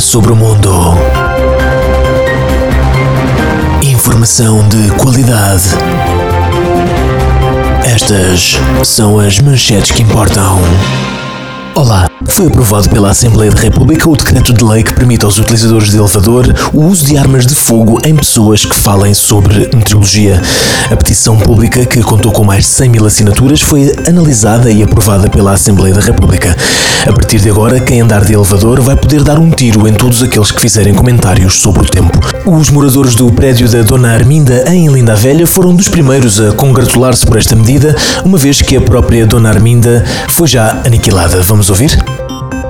sobre o mundo. Informação de qualidade. Estas são as manchetes que importam. Olá! Foi aprovado pela Assembleia da República o decreto de lei que permite aos utilizadores de elevador o uso de armas de fogo em pessoas que falem sobre meteorologia. A petição pública, que contou com mais de 100 mil assinaturas, foi analisada e aprovada pela Assembleia da República. A partir de agora, quem andar de elevador vai poder dar um tiro em todos aqueles que fizerem comentários sobre o tempo. Os moradores do prédio da Dona Arminda, em Linda Velha, foram dos primeiros a congratular-se por esta medida, uma vez que a própria Dona Arminda foi já aniquilada. Vamos ouvir?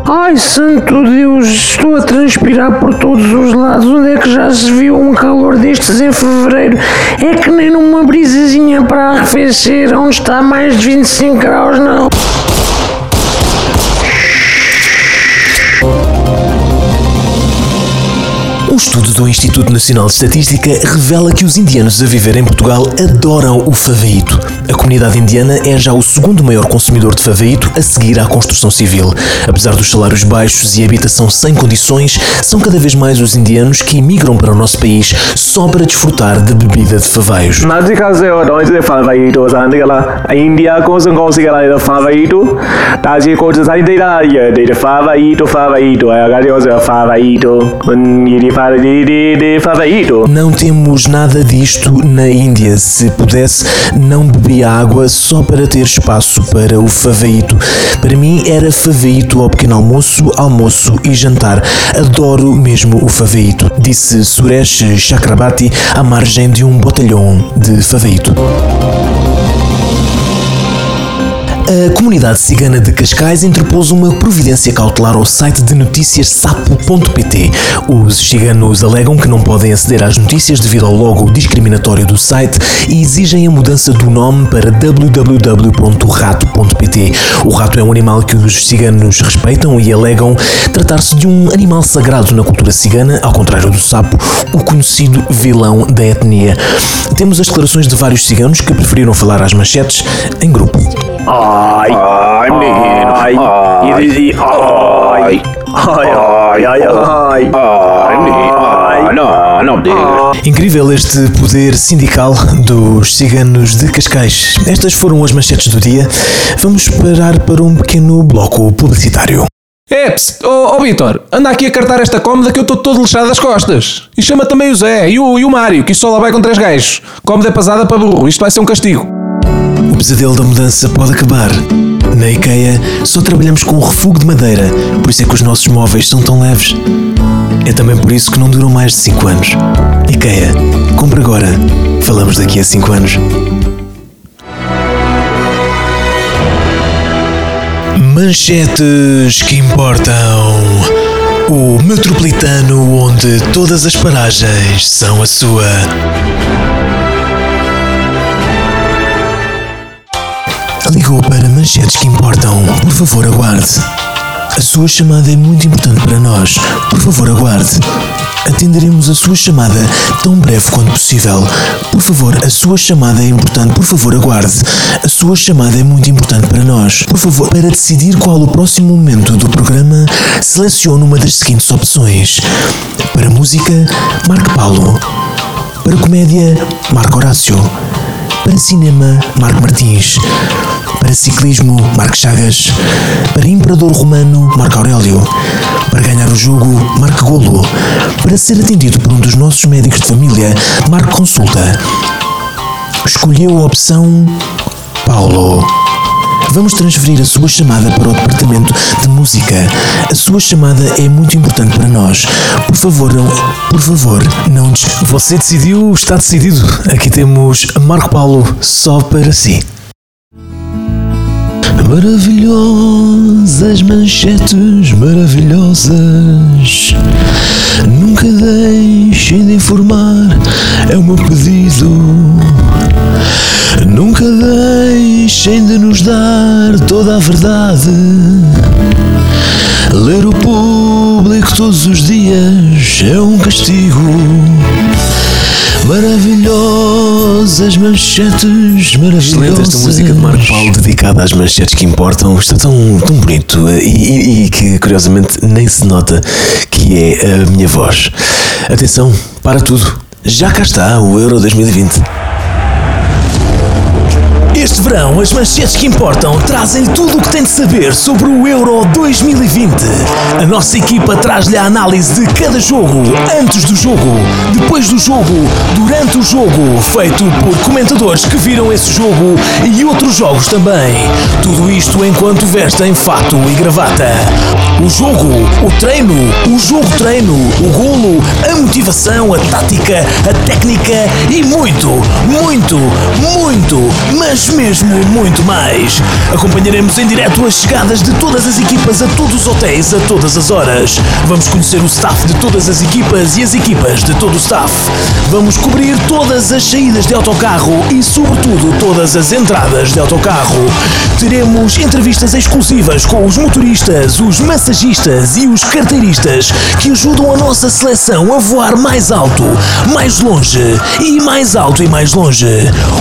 Ai, santo Deus, estou a transpirar por todos os lados. Onde é que já se viu um calor destes em fevereiro? É que nem numa brisazinha para arrefecer, onde está mais de 25 graus, não. Um estudo do Instituto Nacional de Estatística revela que os indianos a viver em Portugal adoram o faveito. A comunidade indiana é já o segundo maior consumidor de faveito a seguir à construção civil. Apesar dos salários baixos e habitação sem condições, são cada vez mais os indianos que emigram para o nosso país só para desfrutar de bebida de favejo. A Índia consegue faveito, faveito, faveito, faveito, faveito, faveito, faveito, não temos nada disto na Índia. Se pudesse, não bebia água só para ter espaço para o faveito. Para mim era faveito ao pequeno almoço, almoço e jantar. Adoro mesmo o faveito, disse Suresh Chakrabarti à margem de um botalhão de faveito. A comunidade cigana de Cascais interpôs uma providência cautelar ao site de notícias sapo.pt. Os ciganos alegam que não podem aceder às notícias devido ao logo discriminatório do site e exigem a mudança do nome para www.rato.pt. O rato é um animal que os ciganos respeitam e alegam tratar-se de um animal sagrado na cultura cigana, ao contrário do sapo, o conhecido vilão da etnia. Temos as declarações de vários ciganos que preferiram falar às manchetes em grupo. Ai, ai, menino, ai, ai, ai, ai, ai, ai, ai, não, não diga. Incrível este poder sindical dos ciganos de Cascais. Estas foram as manchetes do dia. Vamos parar para um pequeno bloco publicitário. Eps, ó oh, Vitor, anda aqui a cartar esta cómoda que eu estou todo lixado das costas. E chama também o Zé e o, e o Mário, que isto só lá vai com três gajos. Cómoda é pasada para burro, isto vai ser um castigo. O pesadelo da mudança pode acabar. Na IKEA só trabalhamos com refugo de madeira, por isso é que os nossos móveis são tão leves. É também por isso que não duram mais de 5 anos. IKEA, compra agora. Falamos daqui a 5 anos. Manchetes que importam. O metropolitano onde todas as paragens são a sua. Ligou para manchetes que importam. Por favor, aguarde. A sua chamada é muito importante para nós. Por favor, aguarde. Atenderemos a sua chamada tão breve quanto possível. Por favor, a sua chamada é importante. Por favor, aguarde. A sua chamada é muito importante para nós. Por favor, para decidir qual o próximo momento do programa, selecione uma das seguintes opções. Para música, Marco Paulo. Para comédia, Marco Horácio. Para cinema, Marco Martins. Para ciclismo, Marco Chagas. Para Imperador Romano, Marco Aurélio. Para ganhar o jogo, Marco Golo. Para ser atendido por um dos nossos médicos de família, Marco Consulta. Escolheu a opção Paulo. Vamos transferir a sua chamada para o departamento de música. A sua chamada é muito importante para nós. Por favor, não, por favor, não des... Você decidiu, está decidido. Aqui temos Marco Paulo só para si. Maravilhosas manchetes maravilhosas. Nunca deixem de informar, é o meu pedido. Nunca deixem de nos dar toda a verdade. Ler o público todos os dias é um castigo. Maravilhosa maravilhosas manchetes maravilhosas. Excelente esta música de Marco Paulo dedicada às manchetes que importam. Está tão, tão bonito e, e que curiosamente nem se nota que é a minha voz. Atenção, para tudo. Já cá está o Euro 2020. Este verão, as manchetes que importam trazem tudo o que tem de saber sobre o Euro 2020. A nossa equipa traz-lhe a análise de cada jogo, antes do jogo, depois do jogo, durante o jogo, feito por comentadores que viram esse jogo e outros jogos também. Tudo isto enquanto vestem fato e gravata. O jogo, o treino, o jogo-treino, o golo, a motivação, a tática, a técnica e muito, muito, muito, mas mesmo muito mais. Acompanharemos em direto as chegadas de todas as equipas a todos os hotéis a todas as horas. Vamos conhecer o staff de todas as equipas e as equipas de todo o staff. Vamos cobrir todas as saídas de autocarro e, sobretudo, todas as entradas de autocarro. Teremos entrevistas exclusivas com os motoristas, os massagistas e os carteiristas que ajudam a nossa seleção a voar mais alto, mais longe e mais alto e mais longe.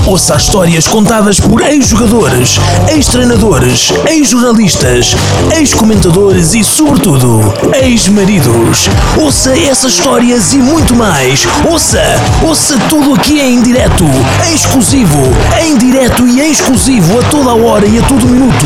Ouça as histórias contadas por ex-jogadores, ex-treinadores, ex-jornalistas, ex-comentadores e, sobretudo, ex-maridos. Ouça essas histórias e muito mais. Ouça, ouça tudo aqui em direto, em exclusivo, em direto e em exclusivo a toda a hora e a todo minuto.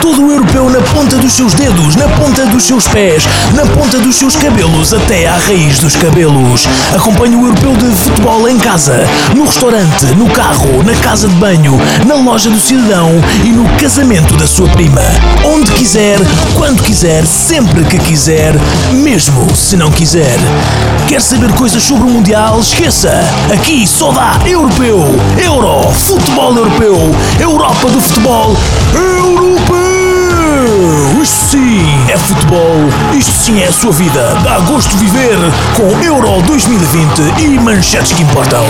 Todo o europeu na ponta dos seus dedos, na ponta dos seus pés, na ponta dos seus cabelos, até à raiz dos cabelos. Acompanhe o europeu de futebol em casa, no restaurante, no carro, na casa de banho, na loja do cidadão e no casamento da sua prima. Onde quiser, quando quiser, sempre que quiser, mesmo se não quiser. Quer saber coisas sobre o Mundial? Esqueça! Aqui só dá europeu, euro, futebol europeu, Europa do futebol europeu! Isto sim é futebol, isto sim é a sua vida. Dá gosto viver com Euro 2020 e manchetes que importam.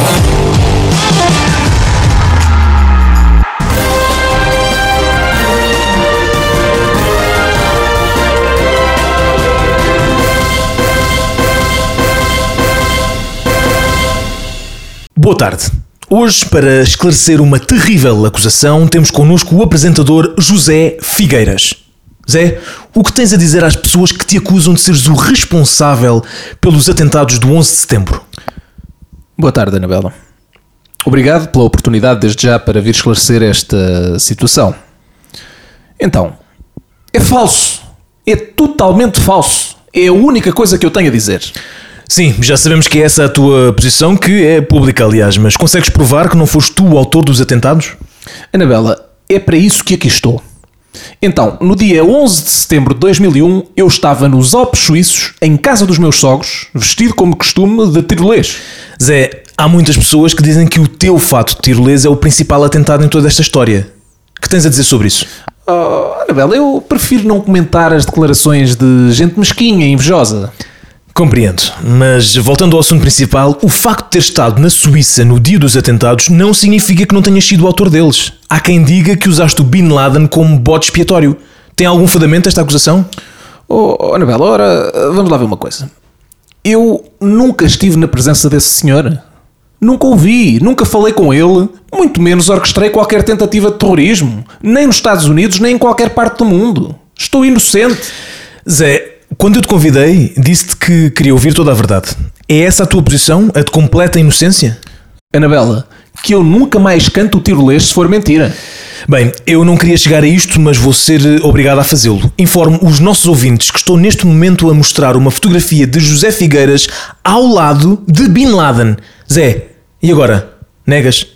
Boa tarde. Hoje, para esclarecer uma terrível acusação, temos connosco o apresentador José Figueiras. Zé, o que tens a dizer às pessoas que te acusam de seres o responsável pelos atentados do 11 de setembro? Boa tarde, Anabela. Obrigado pela oportunidade desde já para vir esclarecer esta situação. Então, é falso. É totalmente falso. É a única coisa que eu tenho a dizer. Sim, já sabemos que é essa a tua posição, que é pública, aliás, mas consegues provar que não foste tu o autor dos atentados? Anabela, é para isso que aqui estou. Então, no dia 11 de setembro de 2001, eu estava nos Alpes Suíços, em casa dos meus sogros, vestido como costume de tirolês. Zé, há muitas pessoas que dizem que o teu fato de tirolês é o principal atentado em toda esta história. O que tens a dizer sobre isso? Oh, Anabela, eu prefiro não comentar as declarações de gente mesquinha e invejosa. Compreendo, mas voltando ao assunto principal, o facto de ter estado na Suíça no dia dos atentados não significa que não tenhas sido o autor deles. Há quem diga que usaste o Bin Laden como bode expiatório. Tem algum fundamento esta acusação? Oh, oh, Anabela, ora, vamos lá ver uma coisa. Eu nunca estive na presença desse senhor. Nunca o vi, nunca falei com ele, muito menos orquestrei qualquer tentativa de terrorismo, nem nos Estados Unidos, nem em qualquer parte do mundo. Estou inocente. Zé, quando eu te convidei, disse-te que queria ouvir toda a verdade. É essa a tua posição? A de completa inocência? Anabela, que eu nunca mais canto o tirolês se for mentira. Bem, eu não queria chegar a isto, mas vou ser obrigado a fazê-lo. Informo os nossos ouvintes que estou neste momento a mostrar uma fotografia de José Figueiras ao lado de Bin Laden. Zé, e agora? Negas?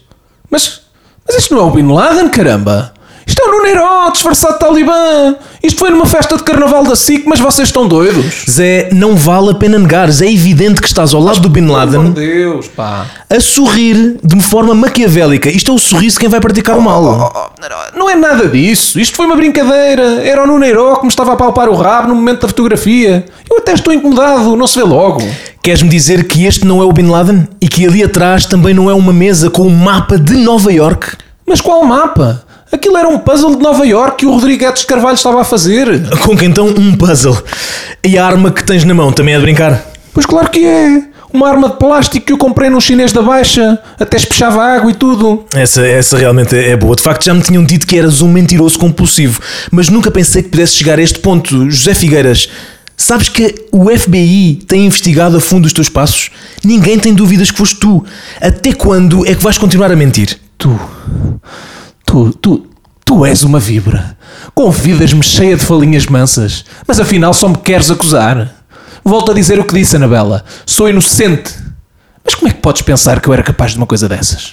Mas, mas isto não é o Bin Laden, caramba! Isto é o Nuneiro disfarçado de talibã! Isto foi numa festa de carnaval da SIC, mas vocês estão doidos? Zé, não vale a pena negares. É evidente que estás ao lado do Bin Laden Meu Deus, pá. a sorrir de uma forma maquiavélica. Isto é o sorriso de quem vai praticar o mal. Oh, Não é nada disso. Isto foi uma brincadeira. Era o Nuneiro que me estava a palpar o rabo no momento da fotografia. Eu até estou incomodado, não se vê logo. Queres-me dizer que este não é o Bin Laden? E que ali atrás também não é uma mesa com um mapa de Nova York? Mas qual mapa? Aquilo era um puzzle de Nova York que o Rodrigues Carvalho estava a fazer. Com que então um puzzle? E a arma que tens na mão também é de brincar? Pois claro que é. Uma arma de plástico que eu comprei num chinês da baixa, até espechava água e tudo. Essa, essa realmente é boa. De facto, já me tinham dito que eras um mentiroso compulsivo, mas nunca pensei que pudesse chegar a este ponto. José Figueiras, sabes que o FBI tem investigado a fundo os teus passos? Ninguém tem dúvidas que foste tu. Até quando é que vais continuar a mentir? Tu, tu, tu, tu és uma vibra. Convidas-me cheia de falinhas mansas, mas afinal só me queres acusar. Volto a dizer o que disse, Anabela. Sou inocente. Mas como é que podes pensar que eu era capaz de uma coisa dessas?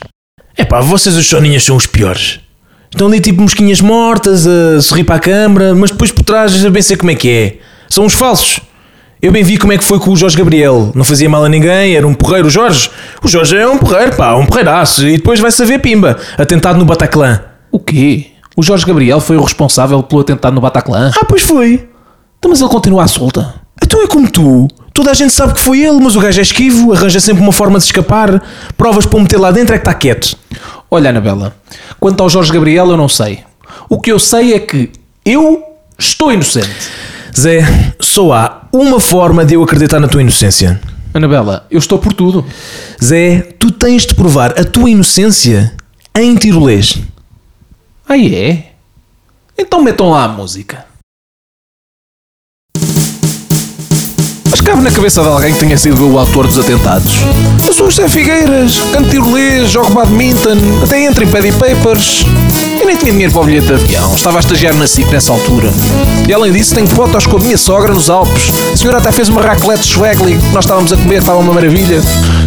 É pá, vocês os soninhas são os piores. Estão ali tipo mosquinhas mortas a sorrir para a câmara, mas depois por trás já bem sei como é que é. São os falsos. Eu bem vi como é que foi com o Jorge Gabriel. Não fazia mal a ninguém, era um porreiro. O Jorge, o Jorge é um porreiro, pá, um porreiraço. E depois vai saber pimba. Atentado no Bataclan. O quê? O Jorge Gabriel foi o responsável pelo atentado no Bataclan? Ah, pois foi. Então, mas ele continua à solta. Então é como tu. Toda a gente sabe que foi ele, mas o gajo é esquivo, arranja sempre uma forma de escapar. Provas para o meter lá dentro é que está quieto. Olha, Anabela, quanto ao Jorge Gabriel, eu não sei. O que eu sei é que eu estou inocente. Zé, só há uma forma de eu acreditar na tua inocência. Anabela, eu estou por tudo. Zé, tu tens de provar a tua inocência em tirolês. Ah, é? Então metam lá a música. Mas cabe na cabeça de alguém que tenha sido o autor dos atentados. Eu sou o José Figueiras, canto tirolês, jogo badminton, até entro em Paddy Papers. Eu nem tinha dinheiro para o bilhete de avião, estava a estagiar na SIC nessa altura. E além disso, tenho fotos com a minha sogra nos Alpes. A senhora até fez uma raclette Schwegli, nós estávamos a comer, estava uma maravilha.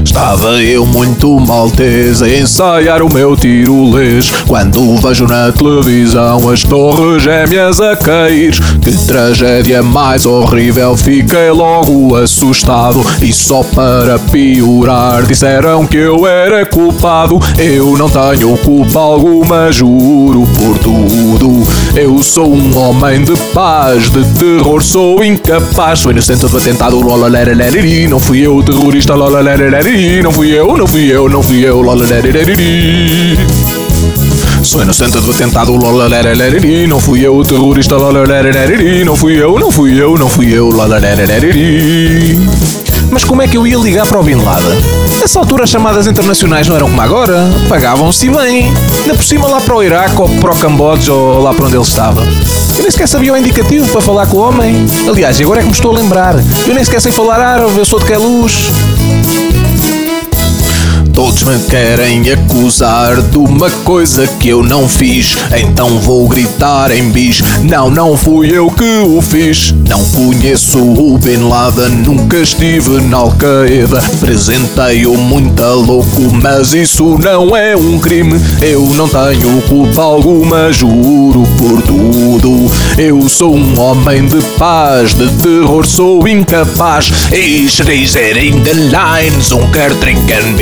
Estava eu muito maltese a ensaiar o meu tirolês Quando vejo na televisão as torres gêmeas a cair Que tragédia mais horrível, fiquei logo assustado E só para piorar disseram que eu era culpado Eu não tenho culpa alguma, juro por tudo Eu sou um homem de paz, de terror sou incapaz Sou inocente do atentado, lolalerereri Não fui eu terrorista, lolalerereri não fui eu, não fui eu, não fui eu, lolalerereri. Sou inocente do atentado, lolalerereri. Não fui eu terrorista, lolalerereri. Não fui eu, não fui eu, não fui eu, lolalerereri. Mas como é que eu ia ligar para o Bin Laden? Nessa altura as chamadas internacionais não eram como agora, pagavam-se bem. Ainda por cima lá para o Iraque ou para o Camboja ou lá para onde ele estava. Eu nem sequer sabia o indicativo para falar com o homem. Aliás, agora é que me estou a lembrar. Eu nem sequer sei falar árabe, eu sou de Queluz. Todos me querem acusar de uma coisa que eu não fiz. Então vou gritar em bis: Não, não fui eu que o fiz. Não conheço o Bin Laden, nunca estive na Al-Qaeda. Presentei-o muito louco, mas isso não é um crime. Eu não tenho culpa alguma, juro por tudo. Eu sou um homem de paz, de terror sou incapaz. Ich reise in den Lines und trinken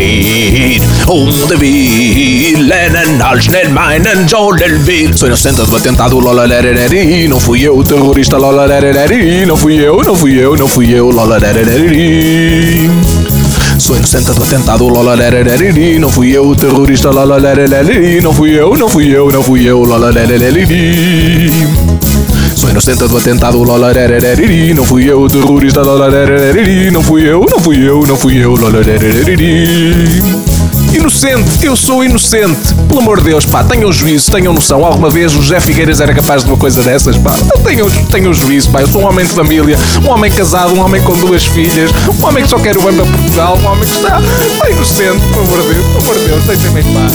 Bier. Um de Villanen, all schnell meinen Jodelville. Sou inocente do atentado, lolalereri. Não fui eu terrorista, lolalereri. Não fui eu, não fui eu, não fui eu, lolalereri. Sou inocente do atentado, lolalereri. Não fui eu terrorista, lolalereri. Não fui eu, não fui eu, não fui eu, lolalereri. Sou inocente do atentado, lolalereri. Não fui eu terrorista, lolalereri. Não fui eu, não fui eu, não fui eu, lolalereri. Inocente, eu sou inocente. Pelo amor de Deus, pá, tenham juízo, tenham noção. Alguma vez o José Figueiras era capaz de uma coisa dessas, pá. Tenham, tenham juízo, pá. Eu sou um homem de família, um homem casado, um homem com duas filhas, um homem que só quer o bem para Portugal, um homem que está, está inocente, pelo amor de Deus, pelo amor de Deus, deixem-me em paz.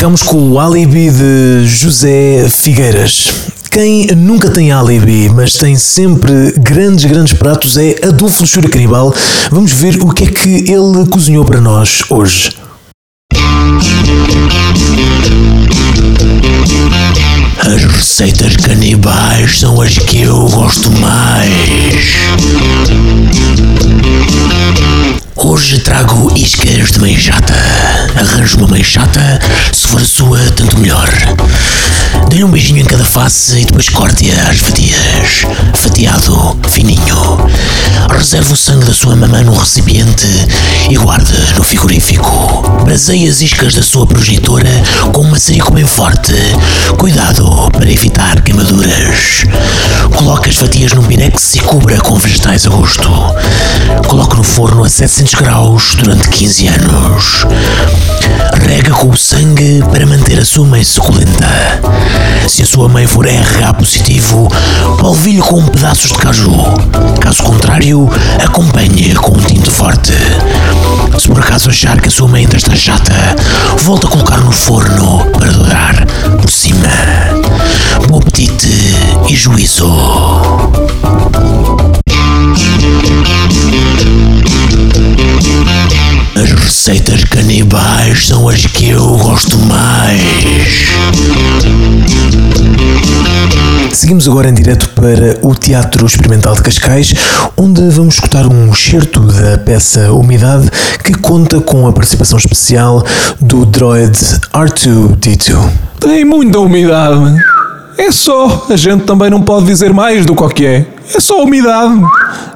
Ficamos com o álibi de José Figueiras. Quem nunca tem álibi, mas tem sempre grandes, grandes pratos é Adolfo Luxúria Canibal. Vamos ver o que é que ele cozinhou para nós hoje. As receitas canibais são as que eu gosto mais. Trago iscas de manchata. Arranjo uma manchata, se for a sua, tanto melhor. Dê-lhe um beijinho em cada face e depois corte-a às fatias. Fatiado, fininho. Reserve o sangue da sua mamã num recipiente e guarde no frigorífico. Braseie as iscas da sua progenitora com um maçarico bem forte. Cuidado para evitar queimaduras. Coloque as fatias num pirex e cubra com vegetais a gosto. Coloque no forno a 700 graus durante 15 anos. Rega com o sangue para manter a sua mãe suculenta. Se a sua mãe for RH positivo, polvilhe com pedaços de caju. Caso contrário, acompanhe com um tinto forte. Se por acaso achar que a sua mãe ainda está chata, volta a colocar no forno para dourar por cima. Bom apetite e juízo. As receitas canibais são as que eu gosto mais. Seguimos agora em direto para o Teatro Experimental de Cascais, onde vamos escutar um excerto da peça Umidade, que conta com a participação especial do droid R2D2. Tem muita umidade. É só. A gente também não pode dizer mais do que é. É só umidade.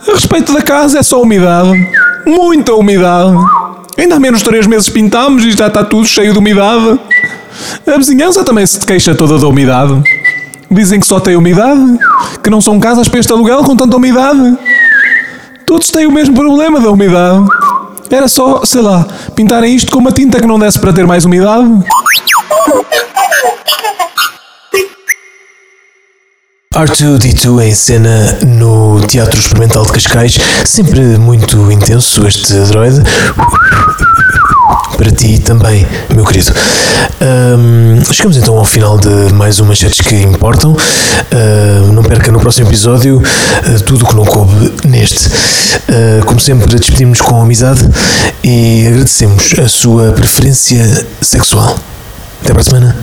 A respeito da casa, é só umidade. Muita umidade. Ainda há menos 3 meses pintamos e já está tudo cheio de umidade. A vizinhança também se queixa toda da umidade. Dizem que só tem umidade, que não são casas para este aluguel com tanta umidade. Todos têm o mesmo problema da umidade. Era só, sei lá, pintarem isto com uma tinta que não desse para ter mais umidade. R2D2 em cena no Teatro Experimental de Cascais, sempre muito intenso este droid. Para ti também, meu querido. Ahm, chegamos então ao final de mais umas manchetes que importam. Ah, não perca no próximo episódio ah, tudo o que não coube neste. Ah, como sempre, despedimos com amizade e agradecemos a sua preferência sexual. Até para a semana.